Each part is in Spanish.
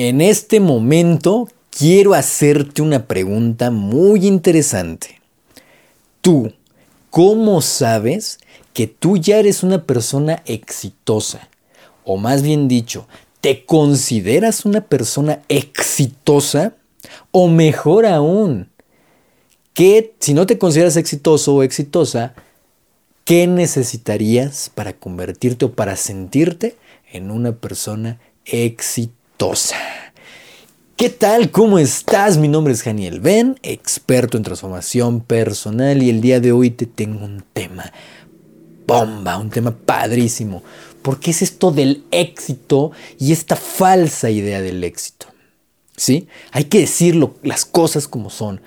En este momento quiero hacerte una pregunta muy interesante. Tú, ¿cómo sabes que tú ya eres una persona exitosa? O más bien dicho, ¿te consideras una persona exitosa? O mejor aún, que si no te consideras exitoso o exitosa, ¿qué necesitarías para convertirte o para sentirte en una persona exitosa? ¿Qué tal? ¿Cómo estás? Mi nombre es Daniel Ben, experto en transformación personal y el día de hoy te tengo un tema bomba, un tema padrísimo, porque es esto del éxito y esta falsa idea del éxito. ¿Sí? Hay que decirlo las cosas como son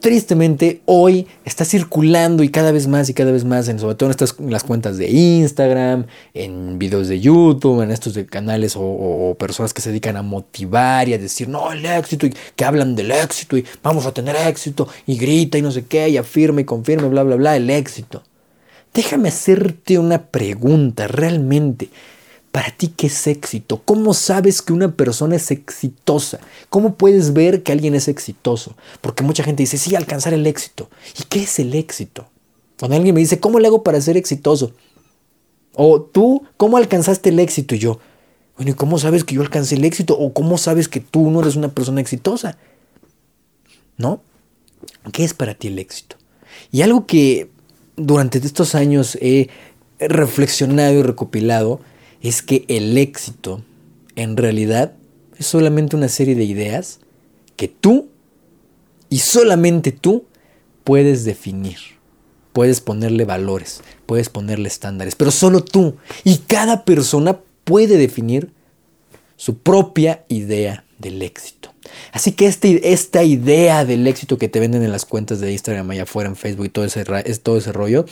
tristemente hoy está circulando y cada vez más y cada vez más, en, sobre todo en, estas, las cuentas de Instagram, en videos de YouTube, en estos canales o, personas que se dedican a motivar y a decir, no, el éxito, y que hablan del éxito y vamos a tener éxito y grita y no sé qué, y afirma y confirma, bla, bla, bla, el éxito. Déjame hacerte una pregunta realmente. ¿Para ti qué es éxito? ¿Cómo sabes que una persona es exitosa? ¿Cómo puedes ver que alguien es exitoso? Porque mucha gente dice, sí, alcanzar el éxito. ¿Y qué es el éxito? Cuando alguien me dice, ¿cómo le hago para ser exitoso? O tú, ¿cómo alcanzaste el éxito? Y yo, bueno, ¿y cómo sabes que yo alcancé el éxito? ¿O cómo sabes que tú no eres una persona exitosa? ¿No? ¿Qué es para ti el éxito? Y algo que durante estos años he reflexionado y recopilado es que el éxito en realidad es solamente una serie de ideas que tú y solamente tú puedes definir. Puedes ponerle valores, puedes ponerle estándares, pero solo tú y cada persona puede definir su propia idea del éxito. Así que este, esta idea del éxito que te venden en las cuentas de Instagram allá afuera, en Facebook y todo ese, todo ese rollo,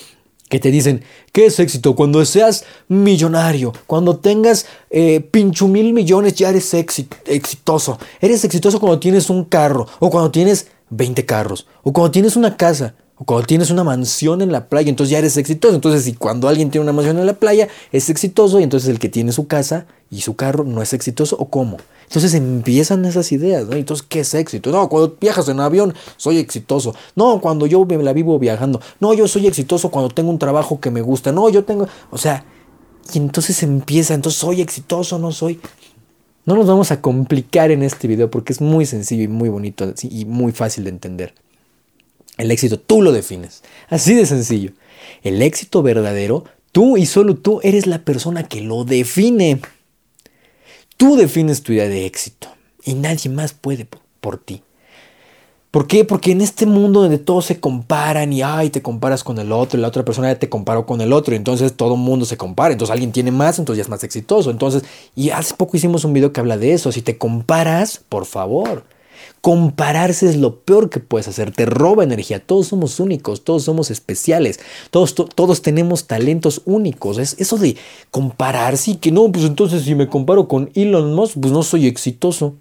que te dicen, ¿qué es éxito? Cuando seas millonario, cuando tengas eh, pincho mil millones, ya eres exitoso. Eres exitoso cuando tienes un carro, o cuando tienes 20 carros, o cuando tienes una casa, cuando tienes una mansión en la playa, entonces ya eres exitoso. Entonces, si cuando alguien tiene una mansión en la playa, es exitoso, y entonces el que tiene su casa y su carro no es exitoso, ¿o cómo? Entonces empiezan esas ideas, ¿no? Entonces, ¿qué es éxito? No, cuando viajas en avión, soy exitoso. No, cuando yo la vivo viajando. No, yo soy exitoso cuando tengo un trabajo que me gusta. No, yo tengo, o sea, y entonces empieza, entonces soy exitoso, no soy. No nos vamos a complicar en este video porque es muy sencillo y muy bonito y muy fácil de entender. El éxito tú lo defines, así de sencillo. El éxito verdadero, tú y solo tú eres la persona que lo define. Tú defines tu idea de éxito y nadie más puede por, ti. ¿Por qué? Porque en este mundo donde todos se comparan y ay, te comparas con el otro y la otra persona ya te comparó con el otro y entonces todo el mundo se compara, entonces alguien tiene más, entonces ya es más exitoso. Entonces, y hace poco hicimos un video que habla de eso, si te comparas, por favor, Compararse es lo peor que puedes hacer, te roba energía. Todos somos únicos, todos somos especiales, todos, todos tenemos talentos únicos. Es eso de compararse y que no, pues entonces si me comparo con Elon Musk, pues no soy exitoso.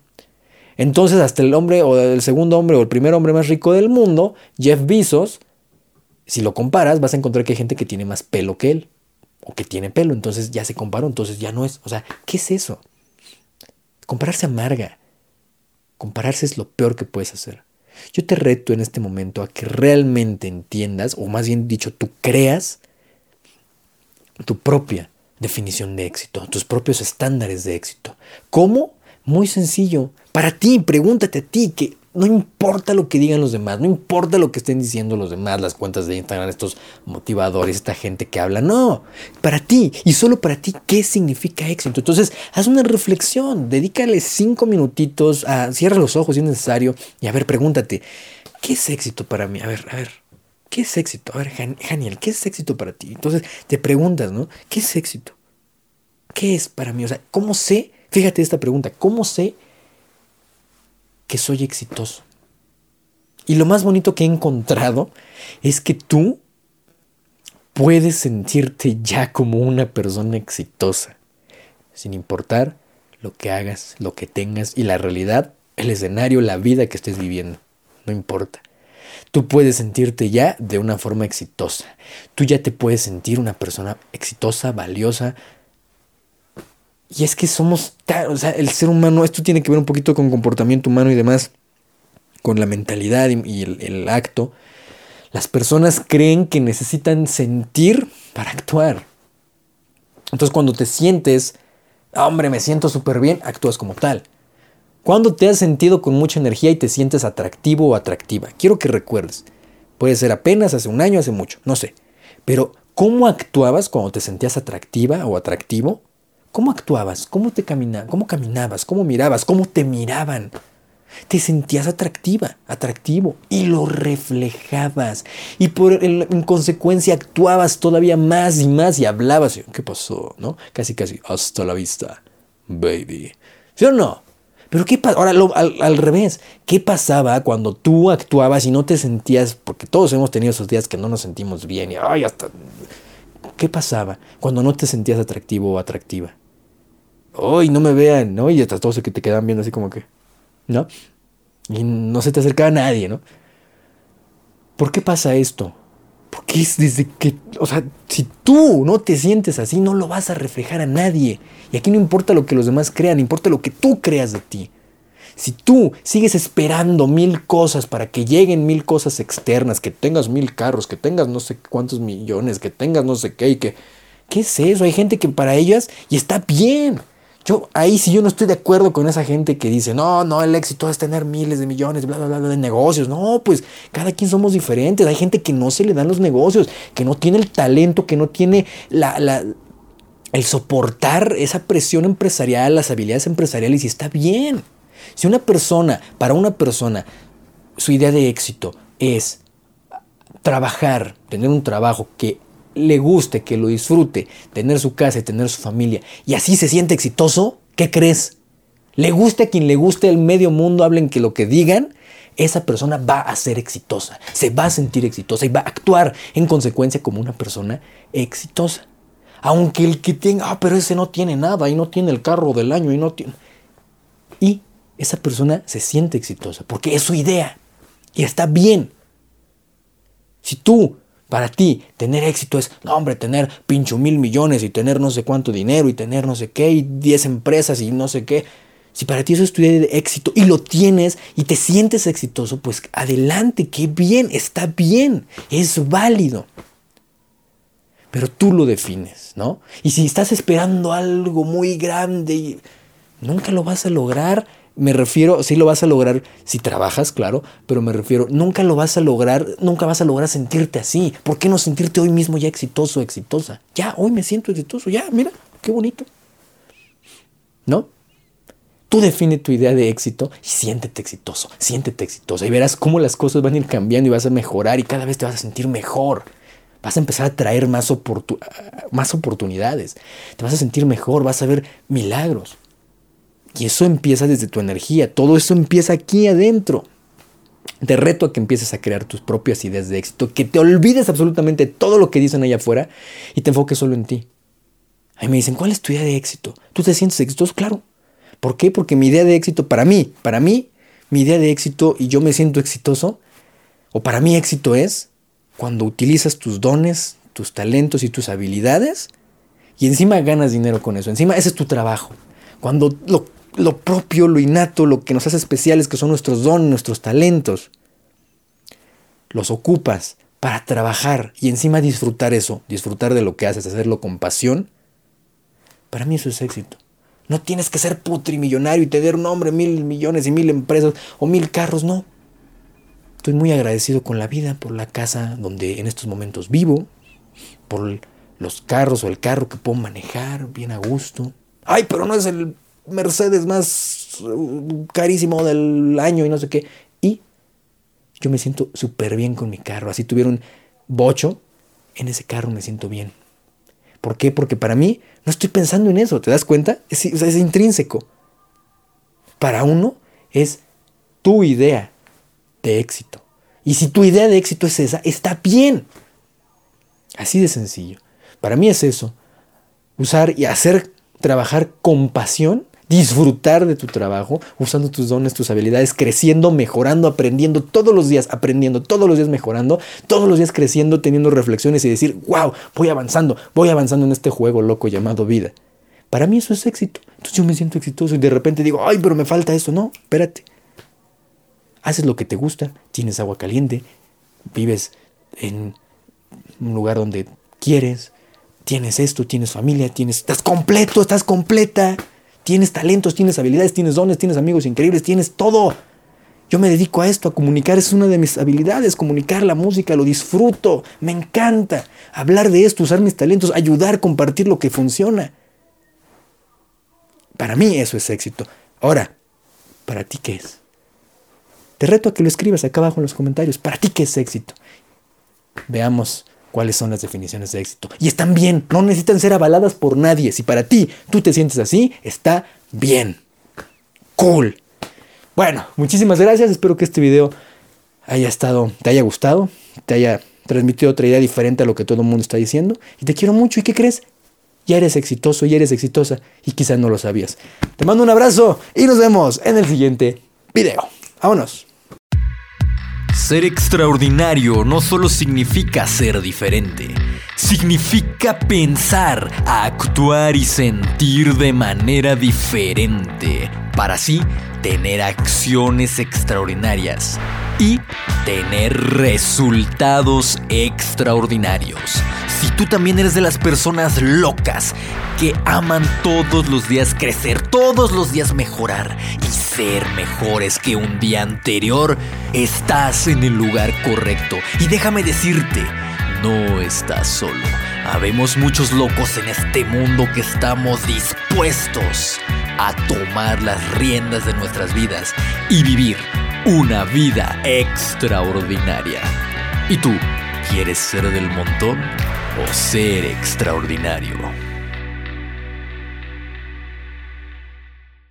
Entonces hasta el hombre o el segundo hombre o el primer hombre más rico del mundo, Jeff Bezos, si lo comparas vas a encontrar que hay gente que tiene más pelo que él o que tiene pelo, entonces ya se comparó, entonces ya no es, o sea, ¿qué es eso? Compararse amarga. Compararse es lo peor que puedes hacer. Yo te reto en este momento a que realmente entiendas, o más bien dicho, tú creas tu propia definición de éxito, tus propios estándares de éxito. ¿Cómo? Muy sencillo. Para ti, pregúntate a ti, que no importa lo que digan los demás, no importa lo que estén diciendo los demás, las cuentas de Instagram, estos motivadores, esta gente que habla, no, para ti y solo para ti, ¿qué significa éxito? Entonces, haz una reflexión, dedícale cinco minutitos, a, cierra los ojos si es necesario y a ver, pregúntate, ¿qué es éxito para mí? A ver, a ver, ¿qué es éxito? A ver, Daniel, ¿qué es éxito para ti? Entonces, te preguntas, ¿no? ¿Qué es éxito? ¿Qué es para mí? O sea, ¿cómo sé? Fíjate esta pregunta, ¿cómo sé que soy exitoso. Y lo más bonito que he encontrado es que tú puedes sentirte ya como una persona exitosa, sin importar lo que hagas, lo que tengas y la realidad, el escenario, la vida que estés viviendo. No importa. Tú puedes sentirte ya de una forma exitosa. Tú ya te puedes sentir una persona exitosa, valiosa, Y es que somos, o sea, el ser humano, esto tiene que ver un poquito con comportamiento humano y demás, con la mentalidad y, el, el acto. Las personas creen que necesitan sentir para actuar. Entonces cuando te sientes, hombre, me siento súper bien, actúas como tal. Cuando te has sentido con mucha energía y te sientes atractivo o atractiva? Quiero que recuerdes. Puede ser apenas hace un año, hace mucho, no sé. Pero, ¿cómo actuabas cuando te sentías atractiva o atractivo? ¿Cómo actuabas? ¿Cómo te caminabas? ¿Cómo caminabas? ¿Cómo mirabas? ¿Cómo te miraban? Te sentías atractiva, atractivo y lo reflejabas. Y por en consecuencia actuabas todavía más y más y hablabas. ¿Qué pasó? ¿No? Casi, casi. Hasta la vista, baby. ¿Sí o no? Pero ¿qué pasa? Ahora al, al, revés, ¿qué pasaba cuando tú actuabas y no te sentías, porque todos hemos tenido esos días que no nos sentimos bien y ay, hasta... ¿Qué pasaba cuando no te sentías atractivo o atractiva? Ay, no me vean, ¿no? Y hasta todos que te quedan viendo así como que, ¿no? Y no se te acercaba nadie, ¿no? ¿Por qué pasa esto? Porque es desde que, o sea, si tú no te sientes así, no lo vas a reflejar a nadie. Y aquí no importa lo que los demás crean, importa lo que tú creas de ti. Si tú sigues esperando mil cosas para que lleguen mil cosas externas, que tengas mil carros, que tengas no sé cuántos millones, que tengas no sé qué y que... ¿Qué es eso? Hay gente que para ellas y está bien. Yo ahí sí yo no estoy de acuerdo con esa gente que dice, no, no, el éxito es tener miles de millones, bla, bla, bla, de negocios. No, pues cada quien somos diferentes. Hay gente que no se le dan los negocios, que no tiene el talento, que no tiene la, el soportar esa presión empresarial, las habilidades empresariales y está bien. Si una persona, para una persona, su idea de éxito es trabajar, tener un trabajo que le guste, que lo disfrute, tener su casa y tener su familia, y así se siente exitoso, ¿qué crees? Le guste a quien le guste el medio mundo, hablen que lo que digan, esa persona va a ser exitosa, se va a sentir exitosa y va a actuar en consecuencia como una persona exitosa. Aunque el que tenga, ah, pero ese no tiene nada y no tiene el carro del año y no tiene... Y esa persona se siente exitosa porque es su idea y está bien. Si tú para ti, tener éxito es, no hombre, tener pincho mil millones y tener no sé cuánto dinero y tener no sé qué y diez empresas y no sé qué. Si para ti eso es tu idea de éxito y lo tienes y te sientes exitoso, pues adelante, qué bien, está bien, es válido. Pero tú lo defines, ¿no? Y si estás esperando algo muy grande, nunca lo vas a lograr me refiero, sí lo vas a lograr si trabajas, claro, pero me refiero, nunca lo vas a lograr, nunca vas a lograr sentirte así. ¿Por qué no sentirte hoy mismo ya exitoso, exitosa? Ya, hoy me siento exitoso, ya, mira, qué bonito. ¿No? Tú define tu idea de éxito y siéntete exitoso, siéntete exitosa y verás cómo las cosas van a ir cambiando y vas a mejorar y cada vez te vas a sentir mejor. Vas a empezar a traer más, más oportunidades. Te vas a sentir mejor, vas a ver milagros. Y eso empieza desde tu energía, todo eso empieza aquí adentro. Te reto a que empieces a crear tus propias ideas de éxito, que te olvides absolutamente todo lo que dicen allá afuera y te enfoques solo en ti. Ahí me dicen, ¿cuál es tu idea de éxito? ¿Tú te sientes exitoso? Claro. ¿Por qué? Porque mi idea de éxito, para mí, para mí, mi idea de éxito y yo me siento exitoso, o para mí éxito es cuando utilizas tus dones, tus talentos y tus habilidades y encima ganas dinero con eso. Encima ese es tu trabajo. Cuando lo lo propio, lo innato, lo que nos hace especiales, que son nuestros dones, nuestros talentos. Los ocupas para trabajar y encima disfrutar eso, disfrutar de lo que haces, hacerlo con pasión. Para mí eso es éxito. No tienes que ser putrimillonario y tener un nombre, mil millones y mil empresas o mil carros, no. Estoy muy agradecido con la vida, por la casa donde en estos momentos vivo, por los carros o el carro que puedo manejar bien a gusto. Ay, pero no es el Mercedes más uh, carísimo del año y no sé qué. Y yo me siento súper bien con mi carro. Así tuvieron bocho, en ese carro me siento bien. ¿Por qué? Porque para mí no estoy pensando en eso, ¿te das cuenta? Es, es intrínseco. Para uno es tu idea de éxito. Y si tu idea de éxito es esa, está bien. Así de sencillo. Para mí es eso. Usar y hacer trabajar con pasión disfrutar de tu trabajo, usando tus dones, tus habilidades, creciendo, mejorando, aprendiendo todos los días, aprendiendo todos los días, mejorando, todos los días creciendo, teniendo reflexiones y decir, wow, voy avanzando, voy avanzando en este juego loco llamado vida. Para mí eso es éxito. Entonces yo me siento exitoso y de repente digo, ay, pero me falta esto. No, espérate. Haces lo que te gusta, tienes agua caliente, vives en un lugar donde quieres, tienes esto, tienes familia, tienes, estás completo, estás completa, tienes talentos, tienes habilidades, tienes dones, tienes amigos increíbles, tienes todo. Yo me dedico a esto, a comunicar, es una de mis habilidades, comunicar la música, lo disfruto, me encanta hablar de esto, usar mis talentos, ayudar, compartir lo que funciona. Para mí eso es éxito. Ahora, ¿para ti qué es? Te reto a que lo escribas acá abajo en los comentarios. ¿Para ti qué es éxito? Veamos cuáles son las definiciones de éxito. Y están bien, no necesitan ser avaladas por nadie. Si para ti tú te sientes así, está bien. Cool. Bueno, muchísimas gracias. Espero que este video haya estado, te haya gustado, te haya transmitido otra idea diferente a lo que todo el mundo está diciendo. Y te quiero mucho. ¿Y qué crees? Ya eres exitoso, ya eres exitosa y quizás no lo sabías. Te mando un abrazo y nos vemos en el siguiente video. Vámonos. Ser extraordinario no solo significa ser diferente, significa pensar, actuar y sentir de manera diferente, para así tener acciones extraordinarias y tener resultados extraordinarios. Si tú también eres de las personas locas que aman todos los días crecer, todos los días mejorar y ser mejores que un día anterior, estás en el lugar correcto. Y déjame decirte, no estás solo. Habemos muchos locos en este mundo que estamos dispuestos a tomar las riendas de nuestras vidas y vivir una vida extraordinaria. ¿Y tú quieres ser del montón o ser extraordinario?